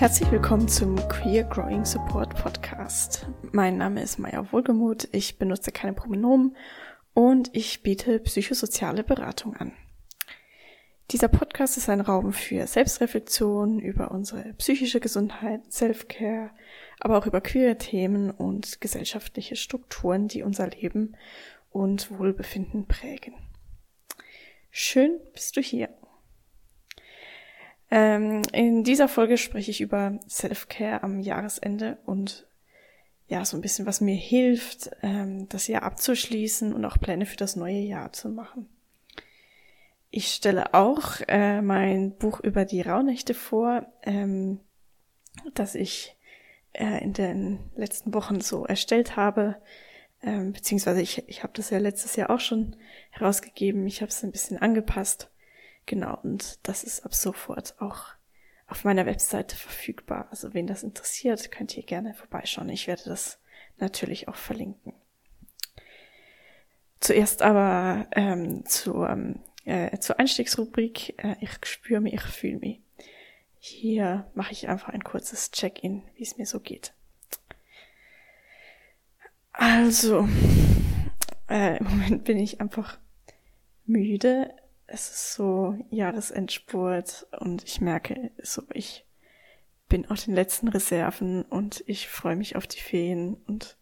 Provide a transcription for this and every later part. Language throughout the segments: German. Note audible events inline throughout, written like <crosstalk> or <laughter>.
Herzlich willkommen zum Queer Growing Support Podcast. Mein Name ist Maya Wohlgemuth, ich benutze keine Pronomen und ich biete psychosoziale Beratung an. Dieser Podcast ist ein Raum für Selbstreflexion über unsere psychische Gesundheit, Self-Care, aber auch über queere Themen und gesellschaftliche Strukturen, die unser Leben und Wohlbefinden prägen. Schön bist du hier. Ähm, in dieser Folge spreche ich über Self-Care am Jahresende und ja, so ein bisschen, was mir hilft, ähm, das Jahr abzuschließen und auch Pläne für das neue Jahr zu machen. Ich stelle auch äh, mein Buch über die Rauhnächte vor, ähm, das ich äh, in den letzten Wochen so erstellt habe. Ähm, beziehungsweise ich, ich habe das ja letztes Jahr auch schon herausgegeben. Ich habe es ein bisschen angepasst. Genau, und das ist ab sofort auch auf meiner Webseite verfügbar. Also wen das interessiert, könnt ihr gerne vorbeischauen. Ich werde das natürlich auch verlinken. Zuerst aber ähm, zur, äh, zur Einstiegsrubrik äh, Ich spüre mich, ich fühle mich. Hier mache ich einfach ein kurzes Check-in, wie es mir so geht. Also, äh, im Moment bin ich einfach müde es ist so Jahresendspurt und ich merke so, ich bin auf den letzten Reserven und ich freue mich auf die Ferien und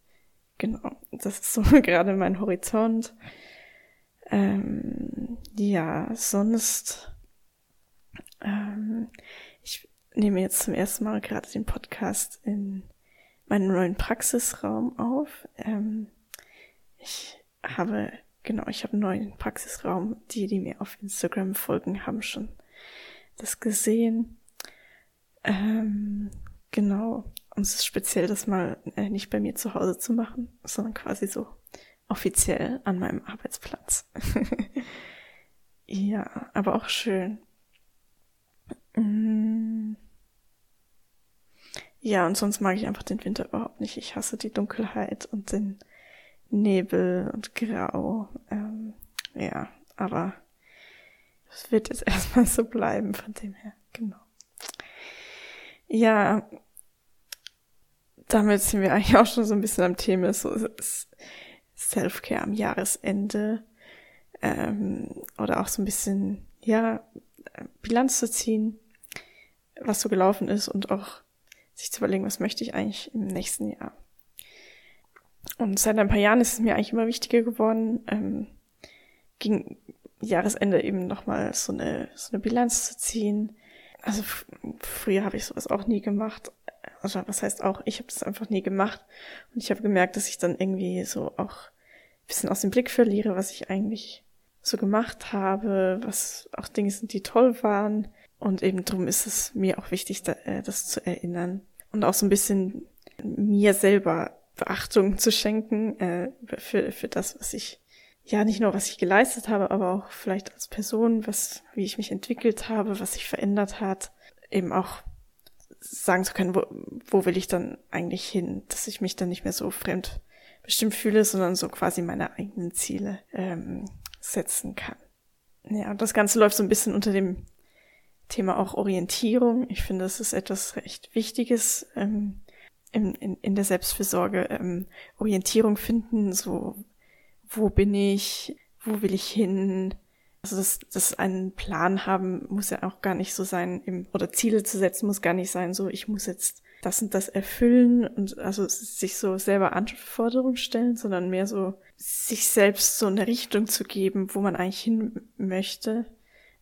genau, das ist so <laughs> gerade mein Horizont. Ähm, ja, sonst, ähm, ich nehme jetzt zum ersten Mal gerade den Podcast in meinem neuen Praxisraum auf. Ähm, ich habe Genau, ich habe einen neuen Praxisraum. Die, die mir auf Instagram folgen, haben schon das gesehen. Ähm, genau. Und es ist speziell, das mal äh, nicht bei mir zu Hause zu machen, sondern quasi so offiziell an meinem Arbeitsplatz. <laughs> ja, aber auch schön. Mm. Ja, und sonst mag ich einfach den Winter überhaupt nicht. Ich hasse die Dunkelheit und den Nebel und Grau. Ähm, ja, aber es wird jetzt <laughs> erstmal so bleiben von dem her. Genau. Ja, damit sind wir eigentlich auch schon so ein bisschen am Thema so Self-Care am Jahresende ähm, oder auch so ein bisschen ja Bilanz zu ziehen, was so gelaufen ist und auch sich zu überlegen, was möchte ich eigentlich im nächsten Jahr. Und seit ein paar Jahren ist es mir eigentlich immer wichtiger geworden, ähm, gegen Jahresende eben nochmal so eine, so eine Bilanz zu ziehen. Also früher habe ich sowas auch nie gemacht. Also was heißt auch, ich habe das einfach nie gemacht. Und ich habe gemerkt, dass ich dann irgendwie so auch ein bisschen aus dem Blick verliere, was ich eigentlich so gemacht habe, was auch Dinge sind, die toll waren. Und eben drum ist es mir auch wichtig, da, äh, das zu erinnern. Und auch so ein bisschen mir selber Beachtung zu schenken äh, für, für das, was ich, ja, nicht nur was ich geleistet habe, aber auch vielleicht als Person, was, wie ich mich entwickelt habe, was sich verändert hat, eben auch sagen zu können, wo, wo will ich dann eigentlich hin, dass ich mich dann nicht mehr so fremd bestimmt fühle, sondern so quasi meine eigenen Ziele ähm, setzen kann. Ja, und das Ganze läuft so ein bisschen unter dem Thema auch Orientierung. Ich finde, das ist etwas recht Wichtiges. Ähm, in, in, in der Selbstfürsorge ähm, Orientierung finden, so wo bin ich, wo will ich hin. Also das, das einen Plan haben muss ja auch gar nicht so sein, im, oder Ziele zu setzen muss gar nicht sein, so ich muss jetzt das und das erfüllen und also sich so selber Anforderungen stellen, sondern mehr so sich selbst so eine Richtung zu geben, wo man eigentlich hin möchte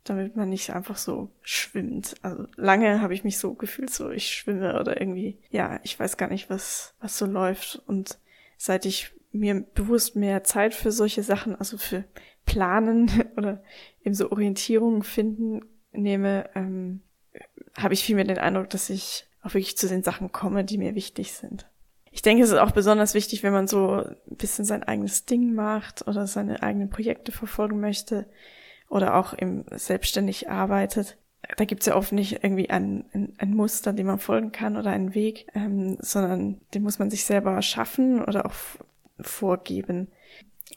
damit man nicht einfach so schwimmt. Also lange habe ich mich so gefühlt, so ich schwimme oder irgendwie, ja, ich weiß gar nicht, was, was so läuft. Und seit ich mir bewusst mehr Zeit für solche Sachen, also für Planen <laughs> oder eben so Orientierungen finden nehme, ähm, habe ich viel mehr den Eindruck, dass ich auch wirklich zu den Sachen komme, die mir wichtig sind. Ich denke, es ist auch besonders wichtig, wenn man so ein bisschen sein eigenes Ding macht oder seine eigenen Projekte verfolgen möchte, oder auch im selbstständig arbeitet, da gibt's ja oft nicht irgendwie ein, ein, ein, Muster, dem man folgen kann oder einen Weg, ähm, sondern den muss man sich selber schaffen oder auch vorgeben.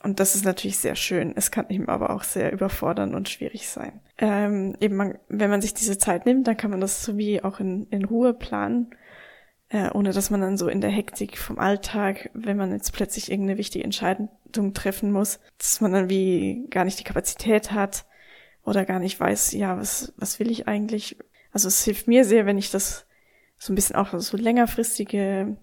Und das ist natürlich sehr schön. Es kann eben aber auch sehr überfordern und schwierig sein. Ähm, eben, man, wenn man sich diese Zeit nimmt, dann kann man das so wie auch in, in Ruhe planen, äh, ohne dass man dann so in der Hektik vom Alltag, wenn man jetzt plötzlich irgendeine wichtige Entscheidung treffen muss, dass man dann wie gar nicht die Kapazität hat oder gar nicht weiß, ja, was, was will ich eigentlich? Also es hilft mir sehr, wenn ich das so ein bisschen auch so längerfristige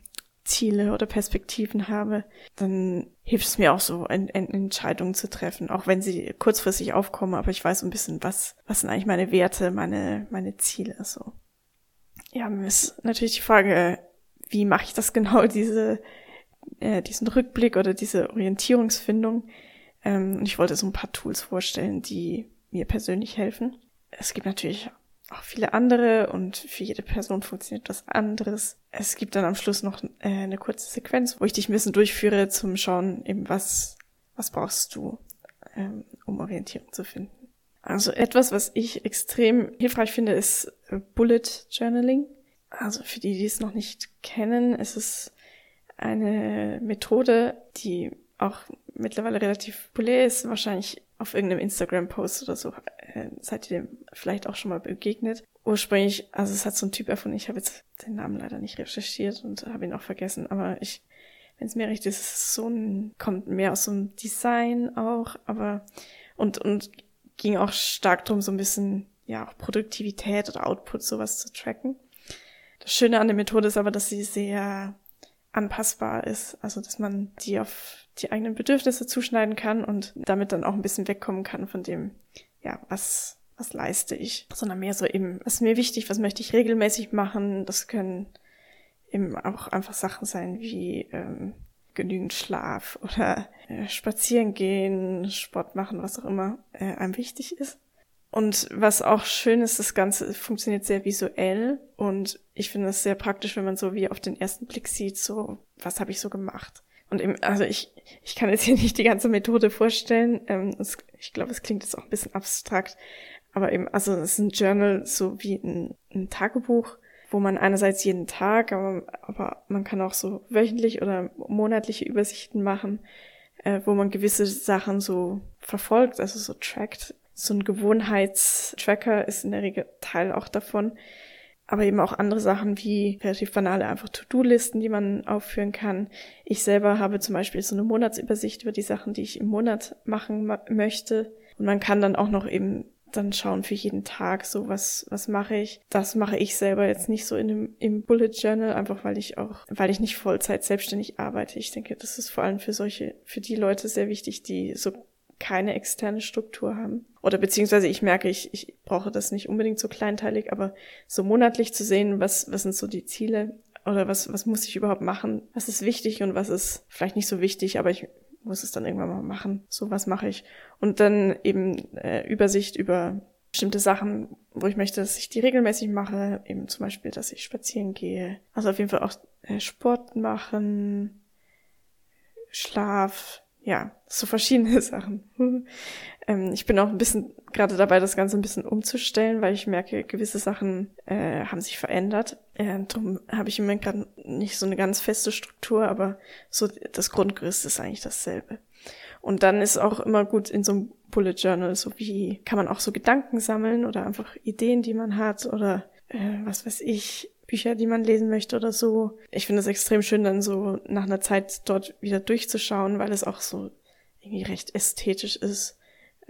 Ziele oder Perspektiven habe, dann hilft es mir auch so, Entscheidungen zu treffen, auch wenn sie kurzfristig aufkommen, aber ich weiß so ein bisschen, was, was sind eigentlich meine Werte, meine, meine Ziele, so. Ja, mir ist natürlich die Frage, wie mache ich das <laughs> genau, diese, äh, diesen Rückblick oder diese Orientierungsfindung. Ähm, ich wollte so ein paar Tools vorstellen, die mir persönlich helfen. Es gibt natürlich auch viele andere und für jede Person funktioniert was anderes. Es gibt dann am Schluss noch äh, eine kurze Sequenz, wo ich dich ein bisschen durchführe zum Schauen, eben was, was brauchst du, ähm, um Orientierung zu finden. Also etwas, was ich extrem hilfreich finde, ist äh, Bullet Journaling. Also für die, die es noch nicht kennen, ist es eine Methode, die auch mittlerweile relativ populär ist, wahrscheinlich auf irgendeinem Instagram-Post oder so äh, seid ihr dem vielleicht auch schon mal begegnet. Ursprünglich, also es hat so ein Typ erfunden, ich habe jetzt den Namen leider nicht recherchiert und habe ihn auch vergessen, aber ich, wenn es mir recht ist, ist so ein, kommt mehr aus so einem Design auch, aber und, und ging auch stark drum, so ein bisschen, ja, auch Produktivität oder Output, sowas zu tracken. Das Schöne an der Methode ist aber, dass sie sehr anpassbar ist, also dass man die auf die eigenen Bedürfnisse zuschneiden kann und damit dann auch ein bisschen wegkommen kann von dem, ja, was, was leiste ich, sondern mehr so eben, was ist mir wichtig, was möchte ich regelmäßig machen. Das können eben auch einfach Sachen sein wie ähm, genügend Schlaf oder äh, spazieren gehen, Sport machen, was auch immer äh, einem wichtig ist. Und was auch schön ist, das Ganze funktioniert sehr visuell und ich finde es sehr praktisch, wenn man so wie auf den ersten Blick sieht, so, was habe ich so gemacht. Und eben, also ich, ich kann jetzt hier nicht die ganze Methode vorstellen. Ähm, es, ich glaube, es klingt jetzt auch ein bisschen abstrakt. Aber eben, also es ist ein Journal so wie ein, ein Tagebuch, wo man einerseits jeden Tag, aber, aber man kann auch so wöchentlich oder monatliche Übersichten machen, äh, wo man gewisse Sachen so verfolgt, also so trackt. So ein Gewohnheitstracker ist in der Regel Teil auch davon aber eben auch andere Sachen wie relativ banale einfach To-Do-Listen, die man aufführen kann. Ich selber habe zum Beispiel so eine Monatsübersicht über die Sachen, die ich im Monat machen möchte. Und man kann dann auch noch eben dann schauen für jeden Tag, so was, was mache ich. Das mache ich selber jetzt nicht so in dem, im Bullet Journal, einfach weil ich auch, weil ich nicht Vollzeit selbstständig arbeite. Ich denke, das ist vor allem für solche, für die Leute sehr wichtig, die so keine externe Struktur haben. Oder beziehungsweise ich merke, ich, ich brauche das nicht unbedingt so kleinteilig, aber so monatlich zu sehen, was, was sind so die Ziele oder was, was muss ich überhaupt machen, was ist wichtig und was ist vielleicht nicht so wichtig, aber ich muss es dann irgendwann mal machen. So was mache ich. Und dann eben äh, Übersicht über bestimmte Sachen, wo ich möchte, dass ich die regelmäßig mache. Eben zum Beispiel, dass ich spazieren gehe. Also auf jeden Fall auch äh, Sport machen, Schlaf, ja, so verschiedene <laughs> Sachen. ähm, ich bin auch ein bisschen gerade dabei, das Ganze ein bisschen umzustellen, weil ich merke, gewisse Sachen äh, haben sich verändert. Äh, darum habe ich im Moment gerade nicht so eine ganz feste Struktur, aber so das Grundgerüst ist eigentlich dasselbe. Und dann ist auch immer gut in so einem Bullet Journal, so wie kann man auch so Gedanken sammeln oder einfach Ideen, die man hat oder äh, was weiß ich, Bücher, die man lesen möchte oder so. Ich finde es extrem schön, dann so nach einer Zeit dort wieder durchzuschauen, weil es auch so irgendwie recht ästhetisch ist.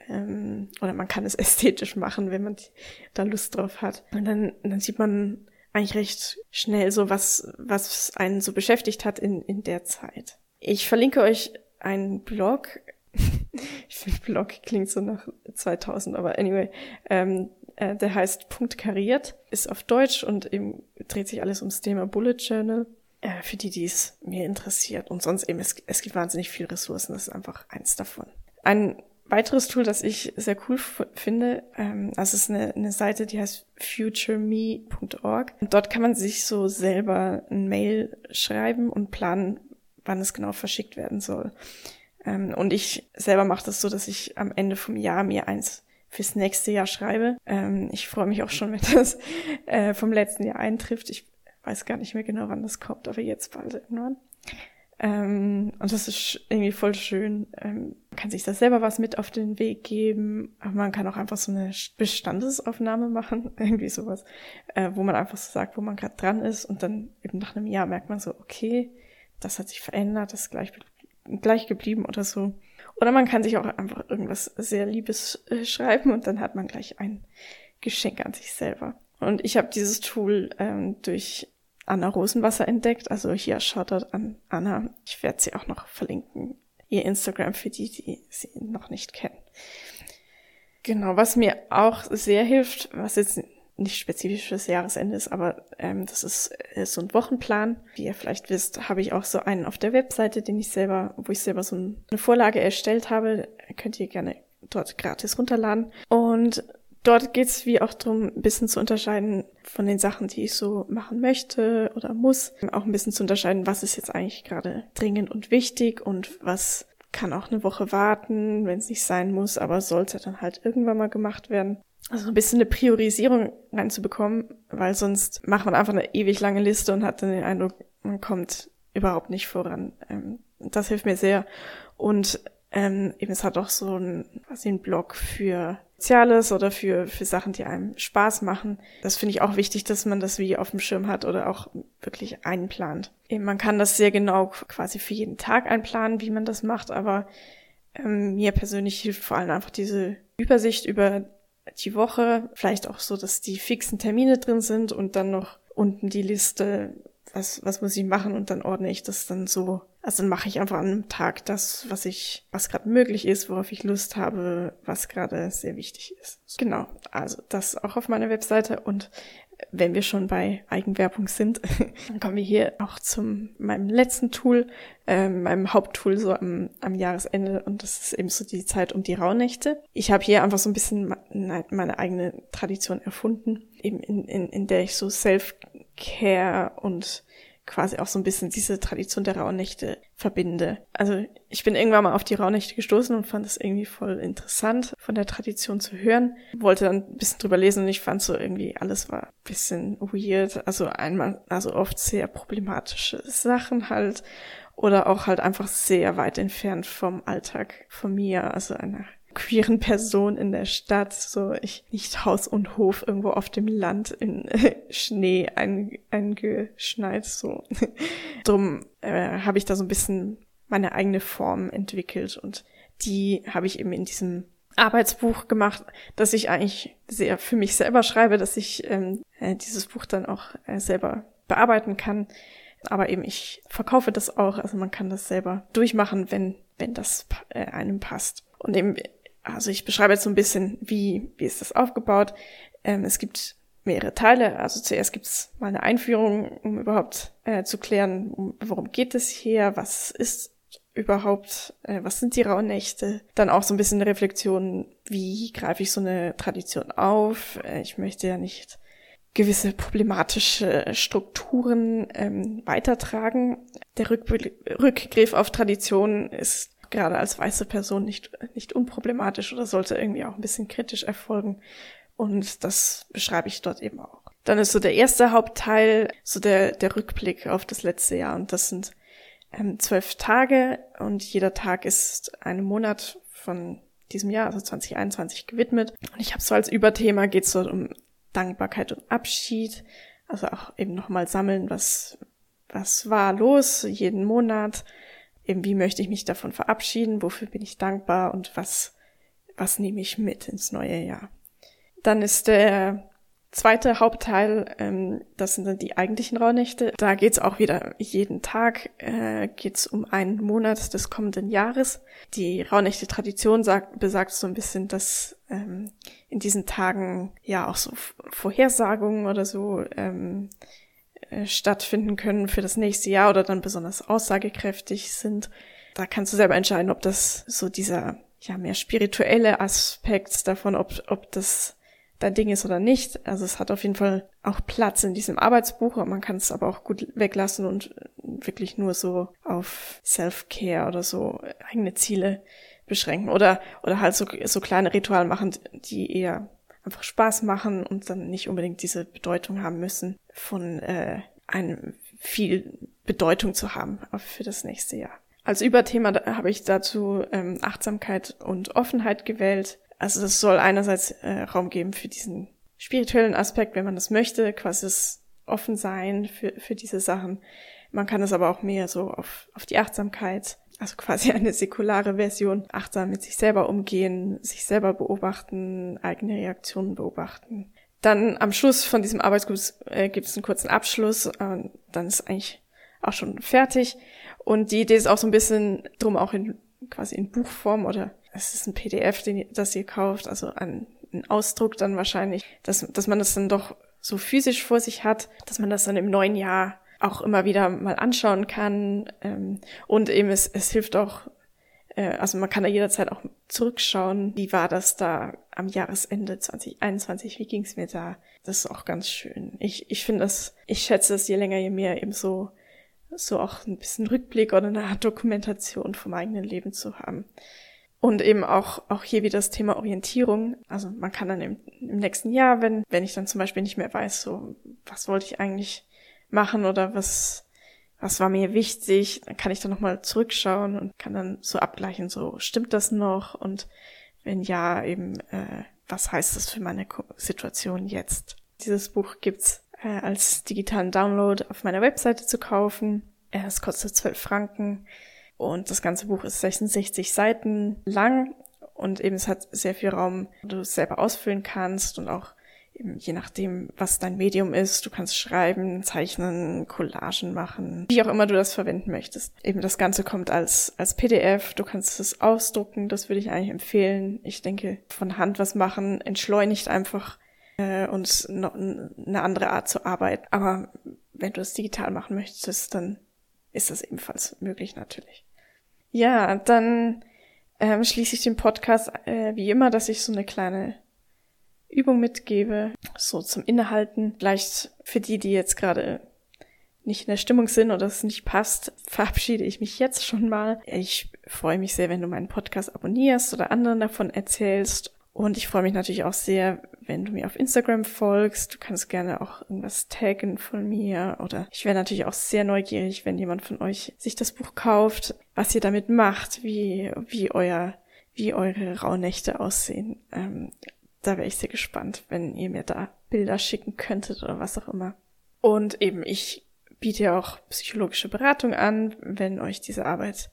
Ähm, oder man kann es <laughs> ästhetisch machen, wenn man da Lust drauf hat. Und dann, dann sieht man eigentlich recht schnell so, was, was einen so beschäftigt hat in, in der Zeit. Ich verlinke euch einen Blog. <laughs> ich finde, Blog klingt so nach 2000, aber anyway. Ähm, äh, der heißt Punkt kariert, ist auf Deutsch und eben dreht sich alles ums Thema Bullet Journal. Äh, für die, die es mir interessiert. Und sonst eben, es, es gibt wahnsinnig viele Ressourcen, das ist einfach eins davon. Ein weiteres Tool, das ich sehr cool finde, ähm, das ist eine, eine Seite, die heißt futureme.org. Dort kann man sich so selber ein Mail schreiben und planen, wann es genau verschickt werden soll. Ähm, und ich selber mache das so, dass ich am Ende vom Jahr mir eins fürs nächste Jahr schreibe. Ähm, ich freue mich auch schon, <laughs> wenn das äh, vom letzten Jahr eintrifft. Ich weiß gar nicht mehr genau, wann das kommt, aber jetzt bald irgendwann. Ähm, und das ist irgendwie voll schön. Ähm, man kann sich da selber was mit auf den Weg geben, aber man kann auch einfach so eine Bestandesaufnahme <laughs> machen, irgendwie sowas, äh, wo man einfach so sagt, wo man gerade dran ist und dann eben nach einem Jahr merkt man so, okay, das hat sich verändert, das ist gleich, gleich geblieben oder so. Oder man kann sich auch einfach irgendwas sehr Liebes äh, schreiben und dann hat man gleich ein Geschenk an sich selber. Und ich habe dieses Tool ähm, durch Anna Rosenwasser entdeckt. Also hier Shoutout an Anna. Ich werde sie auch noch verlinken. Ihr Instagram für die, die sie noch nicht kennen. Genau, was mir auch sehr hilft, was jetzt nicht spezifisch fürs Jahresende ist, aber ähm, das ist, ist äh, so ein Wochenplan. Wie ihr vielleicht wisst, habe ich auch so einen auf der Webseite, den ich selber, wo ich selber so eine Vorlage erstellt habe. Könnt ihr gerne dort gratis runterladen. Und dort geht's wie auch darum, ein bisschen zu unterscheiden von den Sachen, die ich so machen möchte oder muss. Auch ein bisschen zu unterscheiden, was ist jetzt eigentlich gerade dringend und wichtig und was kann auch eine Woche warten, wenn es nicht sein muss, aber sollte dann halt irgendwann mal gemacht werden. Also ein bisschen eine Priorisierung reinzubekommen, weil sonst macht man einfach eine ewig lange Liste und hat dann den Eindruck, man kommt überhaupt nicht voran. Ähm, das hilft mir sehr. Und ähm, eben es hat auch so ein, quasi ein Blog für Soziales oder für, für Sachen, die einem Spaß machen. Das finde ich auch wichtig, dass man das wie auf dem Schirm hat oder auch wirklich einplant. Eben, man kann das sehr genau quasi für jeden Tag einplanen, wie man das macht, aber ähm, mir persönlich hilft vor allem einfach diese Übersicht über die Woche, vielleicht auch so, dass die fixen Termine drin sind und dann noch unten die Liste, was, was muss ich machen und dann ordne ich das dann so also dann mache ich einfach an einem Tag das, was ich, was gerade möglich ist, worauf ich Lust habe, was gerade sehr wichtig ist. Genau, also das auch auf meiner Webseite und wenn wir schon bei Eigenwerbung sind, <laughs> dann kommen wir hier auch zum meinem letzten Tool, äh, meinem Haupttool so am, am Jahresende und das ist eben so die Zeit um die Rauhnächte. Ich habe hier einfach so ein bisschen meine eigene Tradition erfunden, eben in, in, in der ich so Self-Care und quasi auch so ein bisschen diese Tradition der Rauhnächte verbinde. Also ich bin irgendwann mal auf die Rauhnächte gestoßen und fand es irgendwie voll interessant, von der Tradition zu hören. Wollte dann ein bisschen drüber lesen und ich fand so irgendwie, alles war ein bisschen weird. Also einmal, also oft sehr problematische Sachen halt oder auch halt einfach sehr weit entfernt vom Alltag von mir, also einer queeren Person in der Stadt, so ich nicht Haus und Hof irgendwo auf dem Land in <laughs> Schnee eingeschneit, so. <laughs> Drum äh, habe ich da so ein bisschen meine eigene Form entwickelt und die habe ich eben in diesem Arbeitsbuch gemacht, dass ich eigentlich sehr für mich selber schreibe, dass ich ähm, äh, dieses Buch dann auch äh, selber bearbeiten kann. Aber eben ich verkaufe das auch, also man kann das selber durchmachen, wenn wenn das äh, einem passt. Und eben also ich beschreibe jetzt so ein bisschen, wie, wie ist das aufgebaut. Ähm, es gibt mehrere Teile. Also zuerst gibt es mal eine Einführung, um überhaupt äh, zu klären, um, worum geht es hier, was ist überhaupt, äh, was sind die Rauhnächte. Dann auch so ein bisschen eine Reflexion, wie greife ich so eine Tradition auf. Äh, ich möchte ja nicht gewisse problematische Strukturen ähm, weitertragen. Der Rückgriff auf Tradition ist gerade als weiße Person nicht, nicht unproblematisch oder sollte irgendwie auch ein bisschen kritisch erfolgen. Und das beschreibe ich dort eben auch. Dann ist so der erste Hauptteil, so der, der Rückblick auf das letzte Jahr. Und das sind ähm, zwölf Tage und jeder Tag ist einem Monat von diesem Jahr, also 2021, gewidmet. Und ich habe so als Überthema geht es dort um Dankbarkeit und Abschied. Also auch eben nochmal sammeln, was, was war los jeden Monat eben wie möchte ich mich davon verabschieden, wofür bin ich dankbar und was, was nehme ich mit ins neue Jahr. Dann ist der zweite Hauptteil, ähm, das sind dann die eigentlichen Rauhnächte. Da geht's auch wieder jeden Tag, äh, geht's um einen Monat des kommenden Jahres. Die Rauhnächte-Tradition sagt, besagt so ein bisschen, dass ähm, in diesen Tagen ja auch so Vorhersagungen oder so ähm, äh, stattfinden können für das nächste Jahr oder dann besonders aussagekräftig sind. Da kannst du selber entscheiden, ob das so dieser ja mehr spirituelle Aspekt davon, ob, ob das dein Ding ist oder nicht. Also es hat auf jeden Fall auch Platz in diesem Arbeitsbuch, man kann es aber auch gut weglassen und wirklich nur so auf Self-Care oder so eigene Ziele beschränken oder oder halt so, so kleine Rituale machen, die eher einfach Spaß machen und dann nicht unbedingt diese Bedeutung haben müssen von äh, einem viel Bedeutung zu haben für das nächste Jahr. Als Überthema habe ich dazu ähm, Achtsamkeit und Offenheit gewählt. Also das soll einerseits äh, Raum geben für diesen spirituellen Aspekt, wenn man das möchte, quasi das Offensein für, für diese Sachen. Man kann es aber auch mehr so auf, auf die Achtsamkeit, also quasi eine säkulare Version, achtsam mit sich selber umgehen, sich selber beobachten, eigene Reaktionen beobachten. Dann am Schluss von diesem Arbeitskurs äh, gibt es einen kurzen Abschluss, äh, dann ist eigentlich auch schon fertig. Und die Idee ist auch so ein bisschen drum auch in quasi in Buchform oder es ist ein PDF, den, das ihr kauft, also ein, ein Ausdruck dann wahrscheinlich, dass, dass man das dann doch so physisch vor sich hat, dass man das dann im neuen Jahr auch immer wieder mal anschauen kann. Ähm, und eben es, es hilft auch, äh, also man kann da jederzeit auch zurückschauen, wie war das da am Jahresende 2021, wie ging es mir da? Das ist auch ganz schön. Ich, ich finde das, ich schätze es je länger, je mehr eben so, so auch ein bisschen Rückblick oder eine Art Dokumentation vom eigenen Leben zu haben. Und eben auch, auch hier wieder das Thema Orientierung. Also man kann dann im, im nächsten Jahr, wenn, wenn ich dann zum Beispiel nicht mehr weiß, so, was wollte ich eigentlich machen oder was, was war mir wichtig, dann kann ich dann nochmal zurückschauen und kann dann so abgleichen, so, stimmt das noch? Und wenn ja, eben, äh, was heißt das für meine Situation jetzt? Dieses Buch gibt's äh, als digitalen Download auf meiner Webseite zu kaufen. Äh, es kostet 12 Franken. Und das ganze Buch ist 66 Seiten lang und eben es hat sehr viel Raum, wo du es selber ausfüllen kannst und auch je nachdem, was dein Medium ist. Du kannst schreiben, zeichnen, Collagen machen, wie auch immer du das verwenden möchtest. Eben das Ganze kommt als, als PDF. Du kannst es ausdrucken. Das würde ich eigentlich empfehlen. Ich denke, von Hand was machen entschleunigt einfach äh, und noch eine andere Art zu arbeiten. Aber wenn du es digital machen möchtest, dann ist das ebenfalls möglich natürlich. Ja, dann ähm, schließe ich den Podcast äh, wie immer, dass ich so eine kleine Übung mitgebe, so zum Innehalten. Vielleicht für die, die jetzt gerade nicht in der Stimmung sind oder es nicht passt, verabschiede ich mich jetzt schon mal. Ich freue mich sehr, wenn du meinen Podcast abonnierst oder anderen davon erzählst. Und ich freue mich natürlich auch sehr, wenn du mir auf Instagram folgst. Du kannst gerne auch irgendwas taggen von mir. Oder ich wäre natürlich auch sehr neugierig, wenn jemand von euch sich das Buch kauft, was ihr damit macht, wie, wie euer, wie eure Rauhnächte aussehen. Ähm, da wäre ich sehr gespannt, wenn ihr mir da Bilder schicken könntet oder was auch immer. Und eben, ich biete ja auch psychologische Beratung an. Wenn euch diese Arbeit,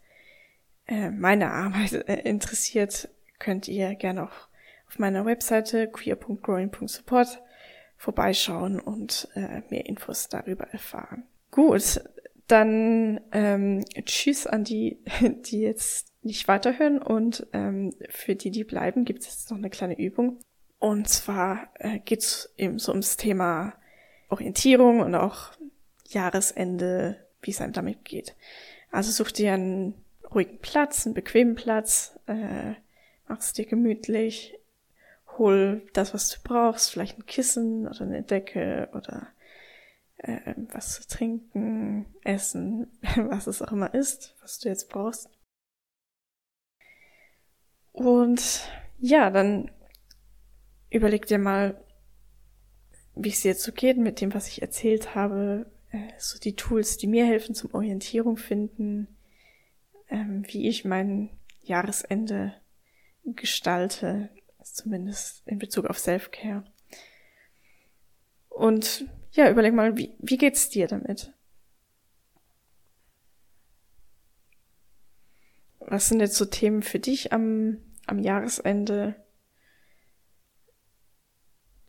äh, meine Arbeit <laughs> äh, interessiert, könnt ihr gerne auch auf meiner Webseite queer.growing.support vorbeischauen und äh, mehr Infos darüber erfahren. Gut, dann ähm, tschüss an die, <laughs> die jetzt nicht weiterhören und ähm, für die, die bleiben, gibt es jetzt noch eine kleine Übung. Und zwar äh, geht es eben so ums Thema Orientierung und auch Jahresende, wie es einem damit geht. Also such dir einen ruhigen Platz, einen bequemen Platz, äh, mach es dir gemütlich, hol das, was du brauchst, vielleicht ein Kissen oder eine Decke oder äh, was zu trinken, essen, <laughs> was es auch immer ist, was du jetzt brauchst. Und ja, dann überleg dir mal, wie es dir jetzt so geht mit dem, was ich erzählt habe, äh, so die Tools, die mir helfen zum Orientierung finden, ähm, wie ich mein Jahresende gestalte, zumindest in Bezug auf Self-Care. Und ja, überleg mal, wie, wie geht's dir damit? Was sind jetzt so Themen für dich am, am Jahresende?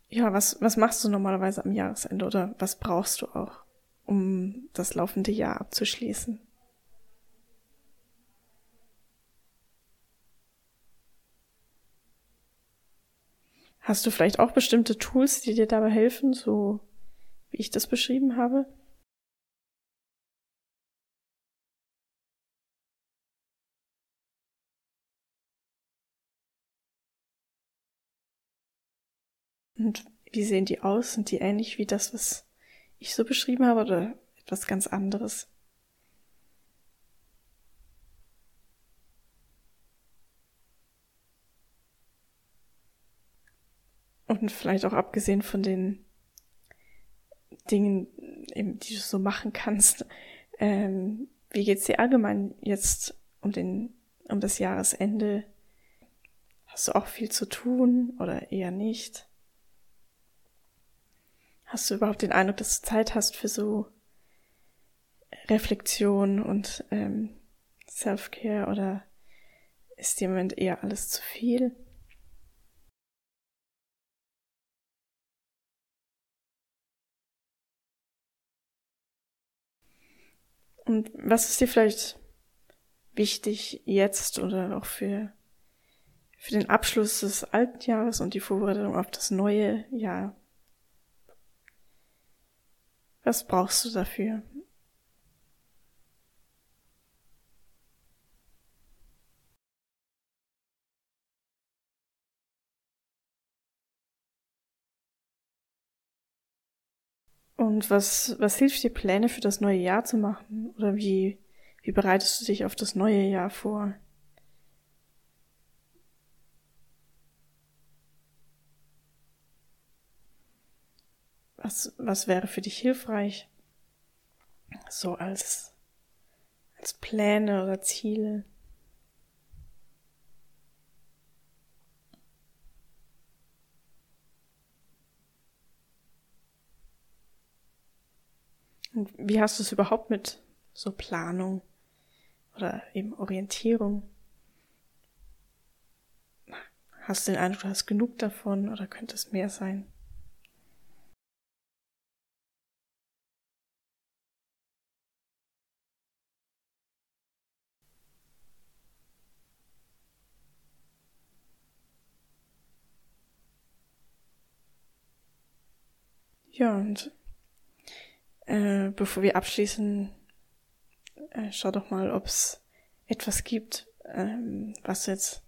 Ja, was, was machst du normalerweise am Jahresende oder was brauchst du auch, um das laufende Jahr abzuschließen? Hast du vielleicht auch bestimmte Tools, die dir dabei helfen, so wie ich das beschrieben habe? Und wie sehen die aus? Sind die ähnlich wie das, was ich so beschrieben habe oder etwas ganz anderes? Und vielleicht auch abgesehen von den Dingen, die du so machen kannst. <laughs> Ähm, wie geht's dir allgemein jetzt um den, um das Jahresende? Hast du auch viel zu tun oder eher nicht? Hast du überhaupt den Eindruck, dass du Zeit hast für so Reflexion und ähm, Self-Care oder ist dir im Moment eher alles zu viel? Und was ist dir vielleicht wichtig jetzt oder auch für, für den Abschluss des alten Jahres und die Vorbereitung auf das neue Jahr? Was brauchst du dafür? Und was, was hilft dir, Pläne für das neue Jahr zu machen? Oder wie, wie bereitest du dich auf das neue Jahr vor? Was, was wäre für dich hilfreich? So als, als Pläne oder Ziele? Und wie hast du es überhaupt mit so Planung oder eben Orientierung? Hast du den Eindruck, du hast genug davon oder könnte es mehr sein? Ja, und äh, bevor wir abschließen, äh, schau doch mal, ob es etwas gibt, ähm, was jetzt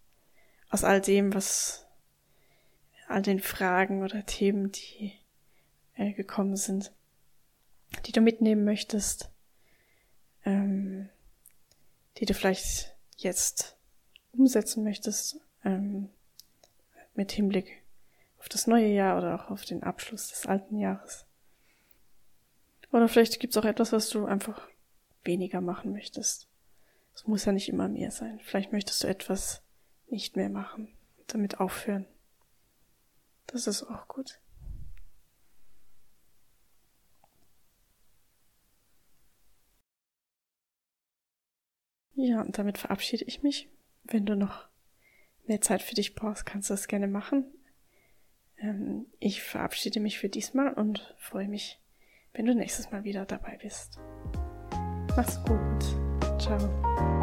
aus all dem, was all den Fragen oder Themen, die äh, gekommen sind, die du mitnehmen möchtest, ähm, die du vielleicht jetzt umsetzen möchtest, ähm, mit Hinblick auf das neue Jahr oder auch auf den Abschluss des alten Jahres. Oder vielleicht gibt's auch etwas, was du einfach weniger machen möchtest. Es muss ja nicht immer mehr sein. Vielleicht möchtest du etwas nicht mehr machen damit aufhören. Das ist auch gut. Ja, und damit verabschiede ich mich. Wenn du noch mehr Zeit für dich brauchst, kannst du das gerne machen. Ähm, ich verabschiede mich für diesmal und freue mich wenn du nächstes Mal wieder dabei bist. Mach's gut. Ciao.